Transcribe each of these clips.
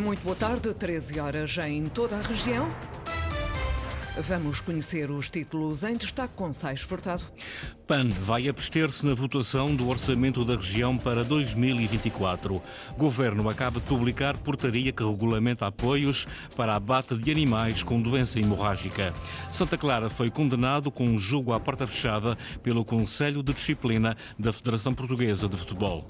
Muito boa tarde, 13 horas em toda a região. Vamos conhecer os títulos em destaque com Sais Furtado. PAN vai abster-se na votação do orçamento da região para 2024. Governo acaba de publicar portaria que regulamenta apoios para abate de animais com doença hemorrágica. Santa Clara foi condenado com um julgo à porta fechada pelo Conselho de Disciplina da Federação Portuguesa de Futebol.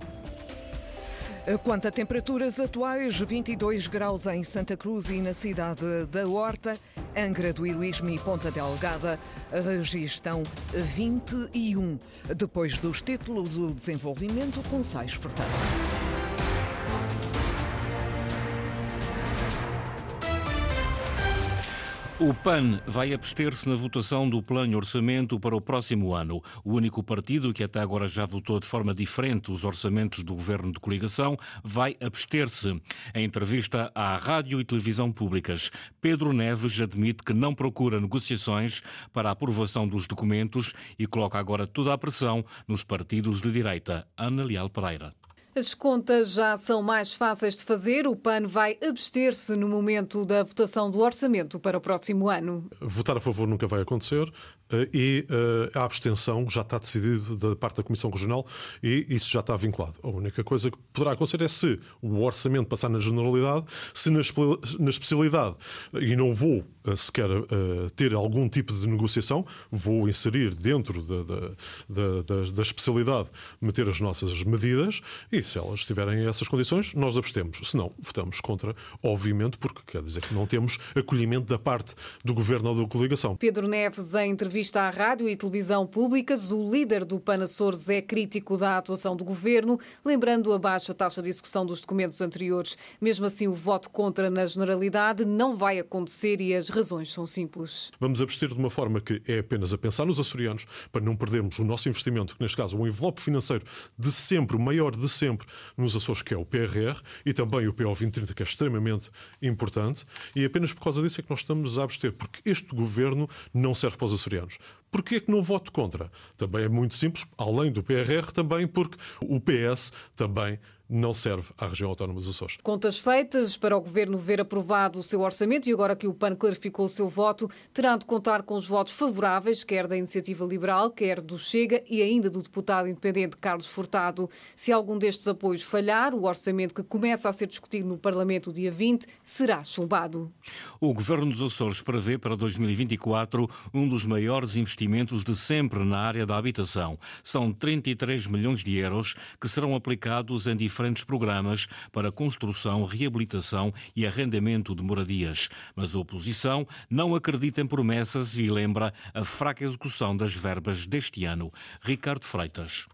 Quanto a temperaturas atuais, 22 graus em Santa Cruz e na cidade da Horta, Angra do Heroísmo e Ponta Delgada registram 21. Depois dos títulos, o desenvolvimento com Sais Furtado. O PAN vai abster-se na votação do plano orçamento para o próximo ano. O único partido que até agora já votou de forma diferente os orçamentos do governo de coligação vai abster-se. Em entrevista à rádio e televisão públicas, Pedro Neves admite que não procura negociações para a aprovação dos documentos e coloca agora toda a pressão nos partidos de direita. Ana Leal Pereira. As contas já são mais fáceis de fazer. O PAN vai abster-se no momento da votação do orçamento para o próximo ano. Votar a favor nunca vai acontecer eh, e eh, a abstenção já está decidido da parte da Comissão Regional e isso já está vinculado. A única coisa que poderá acontecer é se o orçamento passar na generalidade, se na especialidade, e não vou eh, sequer ter algum tipo de negociação, vou inserir dentro da, da, da, da especialidade, meter as nossas medidas e se elas tiverem essas condições, nós abstemos. Se não, votamos contra, obviamente, porque quer dizer que não temos acolhimento da parte do governo ou da coligação. Pedro Neves, em entrevista à rádio e televisão públicas, o líder do PAN Açores é crítico da atuação do governo, lembrando a baixa taxa de execução dos documentos anteriores. Mesmo assim, o voto contra na generalidade não vai acontecer e as razões são simples. Vamos abster de uma forma que é apenas a pensar nos açorianos, para não perdermos o nosso investimento, que neste caso é um envelope financeiro de sempre, o maior de sempre sempre nos Açores, que é o PRR, e também o PO 2030, que é extremamente importante, e apenas por causa disso é que nós estamos a abster, porque este governo não serve para os açorianos. Porquê é que não voto contra? Também é muito simples, além do PRR, também porque o PS também não serve à região autónoma dos Açores. Contas feitas para o Governo ver aprovado o seu orçamento e agora que o PAN clarificou o seu voto, terá de contar com os votos favoráveis, quer da Iniciativa Liberal, quer do Chega e ainda do deputado independente Carlos Furtado. Se algum destes apoios falhar, o orçamento que começa a ser discutido no Parlamento dia 20 será chumbado. O Governo dos Açores prevê para 2024 um dos maiores investimentos de sempre na área da habitação. São 33 milhões de euros que serão aplicados em diferentes programas para construção, reabilitação e arrendamento de moradias. Mas a oposição não acredita em promessas e lembra a fraca execução das verbas deste ano. Ricardo Freitas.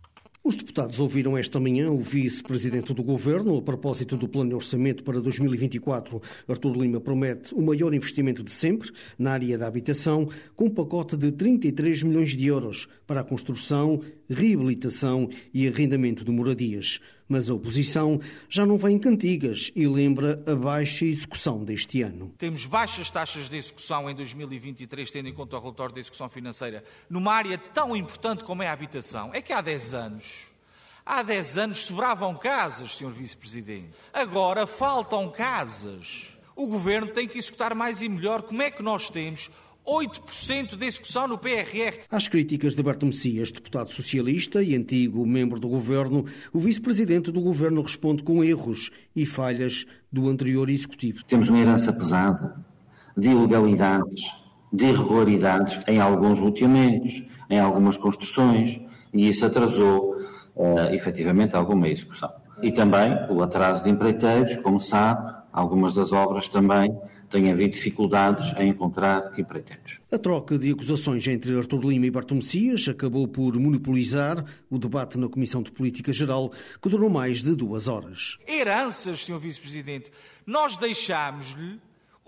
Os deputados ouviram esta manhã o vice-presidente do governo a propósito do plano de orçamento para 2024. Artur Lima promete o maior investimento de sempre na área da habitação, com um pacote de 33 milhões de euros para a construção, reabilitação e arrendamento de moradias. Mas a oposição já não vem em cantigas e lembra a baixa execução deste ano. Temos baixas taxas de execução em 2023, tendo em conta o relatório de execução financeira, numa área tão importante como é a habitação. É que há 10 anos Há 10 anos sobravam casas, Sr. Vice-Presidente. Agora faltam casas. O Governo tem que executar mais e melhor. Como é que nós temos 8% de execução no PRR. Às críticas de Berto Messias, deputado socialista e antigo membro do governo, o vice-presidente do governo responde com erros e falhas do anterior executivo. Temos uma herança pesada de ilegalidades, de irregularidades em alguns loteamentos, em algumas construções, e isso atrasou uh, efetivamente alguma execução. E também o atraso de empreiteiros, como sabe, algumas das obras também têm havido dificuldades em encontrar empreiteiros. A troca de acusações entre Artur Lima e Barto Messias acabou por monopolizar o debate na Comissão de Política Geral, que durou mais de duas horas. Heranças, Sr. Vice-Presidente. Nós deixámos-lhe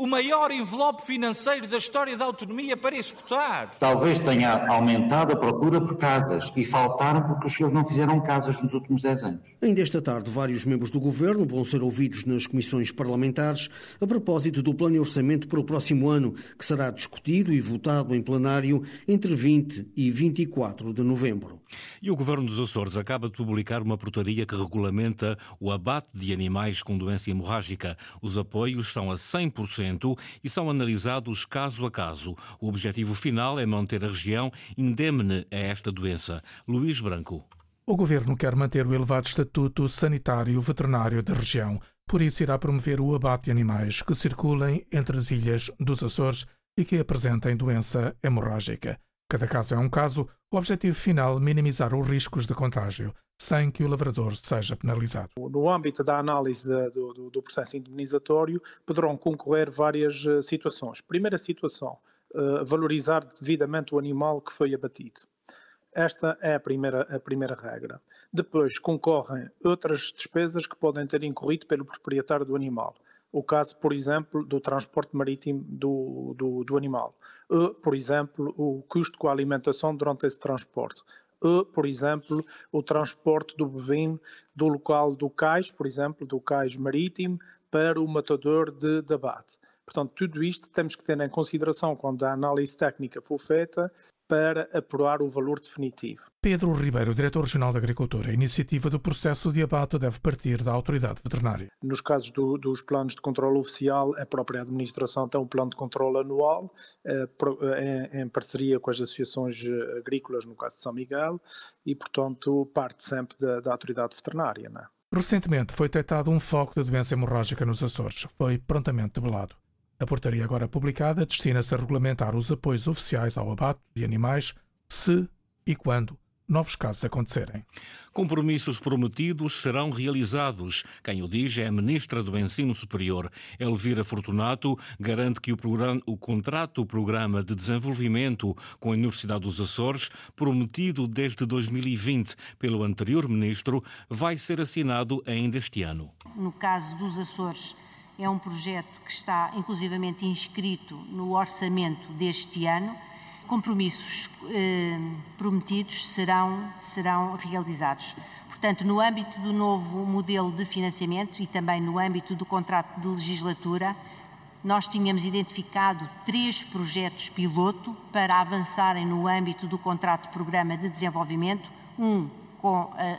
o maior envelope financeiro da história da autonomia para executar. Talvez tenha aumentado a procura por casas e faltaram porque os senhores não fizeram casas nos últimos 10 anos. Ainda esta tarde, vários membros do governo vão ser ouvidos nas comissões parlamentares a propósito do plano de orçamento para o próximo ano, que será discutido e votado em plenário entre 20 e 24 de novembro. E o governo dos Açores acaba de publicar uma portaria que regulamenta o abate de animais com doença hemorrágica. Os apoios são a 100% e são analisados caso a caso. O objetivo final é manter a região indemne a esta doença. Luís Branco. O governo quer manter o elevado estatuto sanitário veterinário da região. Por isso, irá promover o abate de animais que circulem entre as ilhas dos Açores e que apresentem doença hemorrágica. Cada caso é um caso, o objetivo final minimizar os riscos de contágio, sem que o lavrador seja penalizado. No âmbito da análise do, do, processo indemnizatório, poderão concorrer várias uh, situações. Primeira situação, uh, valorizar devidamente o animal que foi abatido. Esta é a primeira, a primeira regra. Depois concorrem outras despesas que podem ter incorrido pelo proprietário do animal o caso, por exemplo, do transporte marítimo do, do, do animal, ou, por exemplo, o custo com a alimentação durante esse transporte, ou, por exemplo, o transporte do bovino do local do cais, por exemplo, do cais marítimo, para o matador de, de abate. Portanto, tudo isto temos que ter em consideração quando a análise técnica for feita para apurar o valor definitivo. Pedro Ribeiro, Diretor Regional da Agricultura. A iniciativa do processo de abate deve partir da autoridade veterinária. Nos casos do, dos planos de controle oficial, a própria administração tem um plano de controle anual, eh, em, em, parceria com as associações eh, agrícolas, no caso de São Miguel, e, portanto, parte sempre da, da autoridade veterinária. Não é? Recentemente foi detectado um foco de doença hemorrágica nos Açores. Foi prontamente debelado. A portaria agora publicada destina-se a regulamentar os apoios oficiais ao abate de animais se e quando novos casos acontecerem. Compromissos prometidos serão realizados. Quem o diz é a Ministra do Ensino Superior. Elvira Fortunato garante que o, programa, o contrato, o Programa de Desenvolvimento com a Universidade dos Açores, prometido desde 2020 pelo anterior Ministro, vai ser assinado ainda este ano. No caso dos Açores, é um projeto que está inclusivamente inscrito no orçamento deste ano. Compromissos eh, prometidos serão, serão realizados. Portanto, no âmbito do novo modelo de financiamento e também no âmbito do contrato de legislatura, nós tínhamos identificado três projetos piloto para avançarem no âmbito do contrato de programa de desenvolvimento, um com a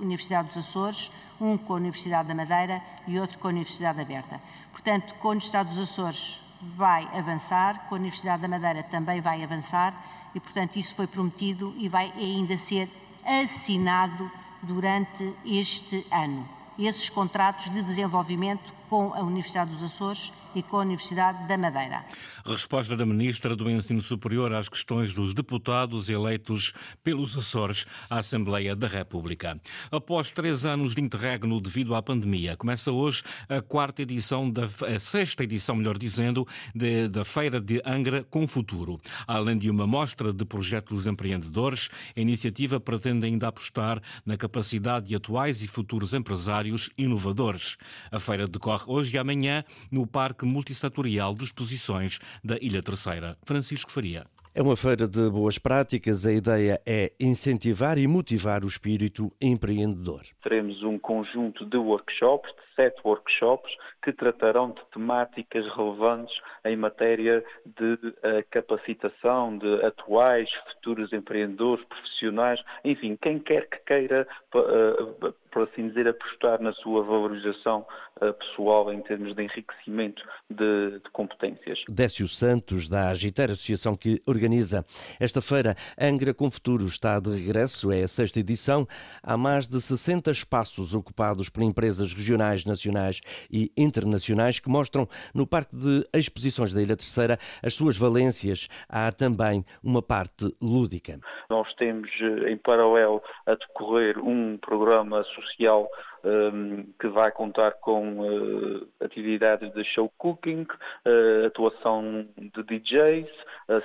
Universidade dos Açores, um com a Universidade da Madeira e outro com a Universidade Aberta. Portanto, com a Universidade dos Açores vai avançar, com a Universidade da Madeira também vai avançar e, portanto, isso foi prometido e vai ainda ser assinado durante este ano. Esses contratos de desenvolvimento com a Universidade dos Açores e com a Universidade da Madeira. Resposta da Ministra do Ensino Superior às questões dos deputados eleitos pelos Açores à Assembleia da República. Após três anos de interregno devido à pandemia, começa hoje a quarta edição, da, a sexta edição, melhor dizendo, de, da Feira de Angra com Futuro. Além de uma mostra de projetos empreendedores, a iniciativa pretende ainda apostar na capacidade de atuais e futuros empresários inovadores. A feira decorre hoje e amanhã no Parque Multissatorial de Exposições da Ilha Terceira. Francisco Faria. É uma feira de boas práticas. A ideia é incentivar e motivar o espírito empreendedor. Teremos um conjunto de workshops, de sete workshops, que tratarão de temáticas relevantes em matéria de uh, capacitação de atuais, futuros empreendedores, profissionais, enfim, quem quer que queira, uh, por assim dizer, apostar na sua valorização uh, pessoal em termos de enriquecimento de, de competências. Décio Santos, da Agiter, associação que organiza esta feira Angra com Futuro, está de regresso, é a sexta edição. Há mais de 60 espaços ocupados por empresas regionais, nacionais e internacionais que mostram no Parque de Exposições da Ilha Terceira as suas valências. Há também uma parte lúdica. Nós temos eh, em paralelo a decorrer um programa social um, que vai contar com uh, atividades de show cooking, uh, atuação de DJs,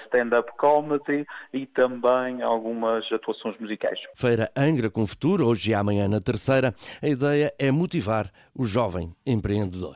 stand-up comedy e também algumas atuações musicais. Feira Angra com Futuro, hoje e amanhã na terceira. A ideia é motivar o jovem empreendedor.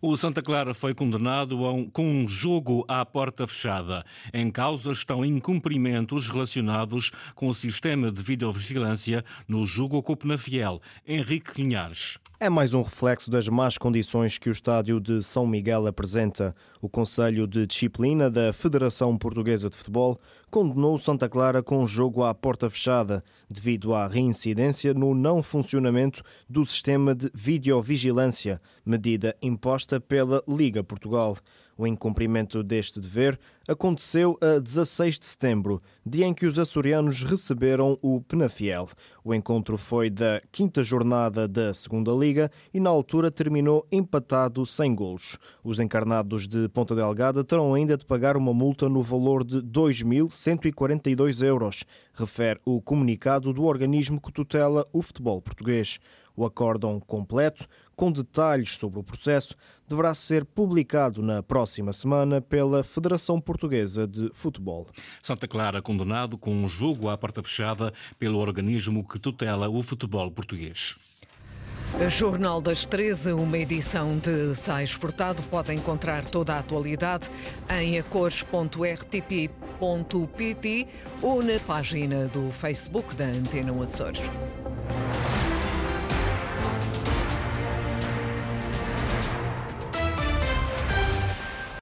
O Santa Clara foi condenado um, com um jogo à porta fechada. Em causa estão incumprimentos relacionados com o sistema de videovigilância no jogo com o Fiel. Henrique Linhares. É mais um reflexo das más condições que o estádio de São Miguel apresenta. O Conselho de Disciplina da Federação Portuguesa de Futebol condenou Santa Clara com um jogo à porta fechada, devido à reincidência no não funcionamento do sistema de videovigilância, medida imposta pela Liga Portugal. O incumprimento deste dever aconteceu a 16 de setembro, dia em que os açorianos receberam o Penafiel. O encontro foi da quinta jornada da Segunda Liga e na altura terminou empatado sem golos. Os encarnados de Ponta Delgada terão ainda de pagar uma multa no valor de 2.142 euros, refere o comunicado do organismo que tutela o futebol português. O acórdão completo, com detalhes sobre o processo, deverá ser publicado na próxima semana pela Federação Portuguesa de Futebol. Santa Clara condenado com um jogo à porta fechada pelo organismo que tutela o futebol português. Jornal das 13, uma edição de Sais Furtado. Pode encontrar toda a atualidade em acores.rtp.pt ou na página do Facebook da Antena Açores.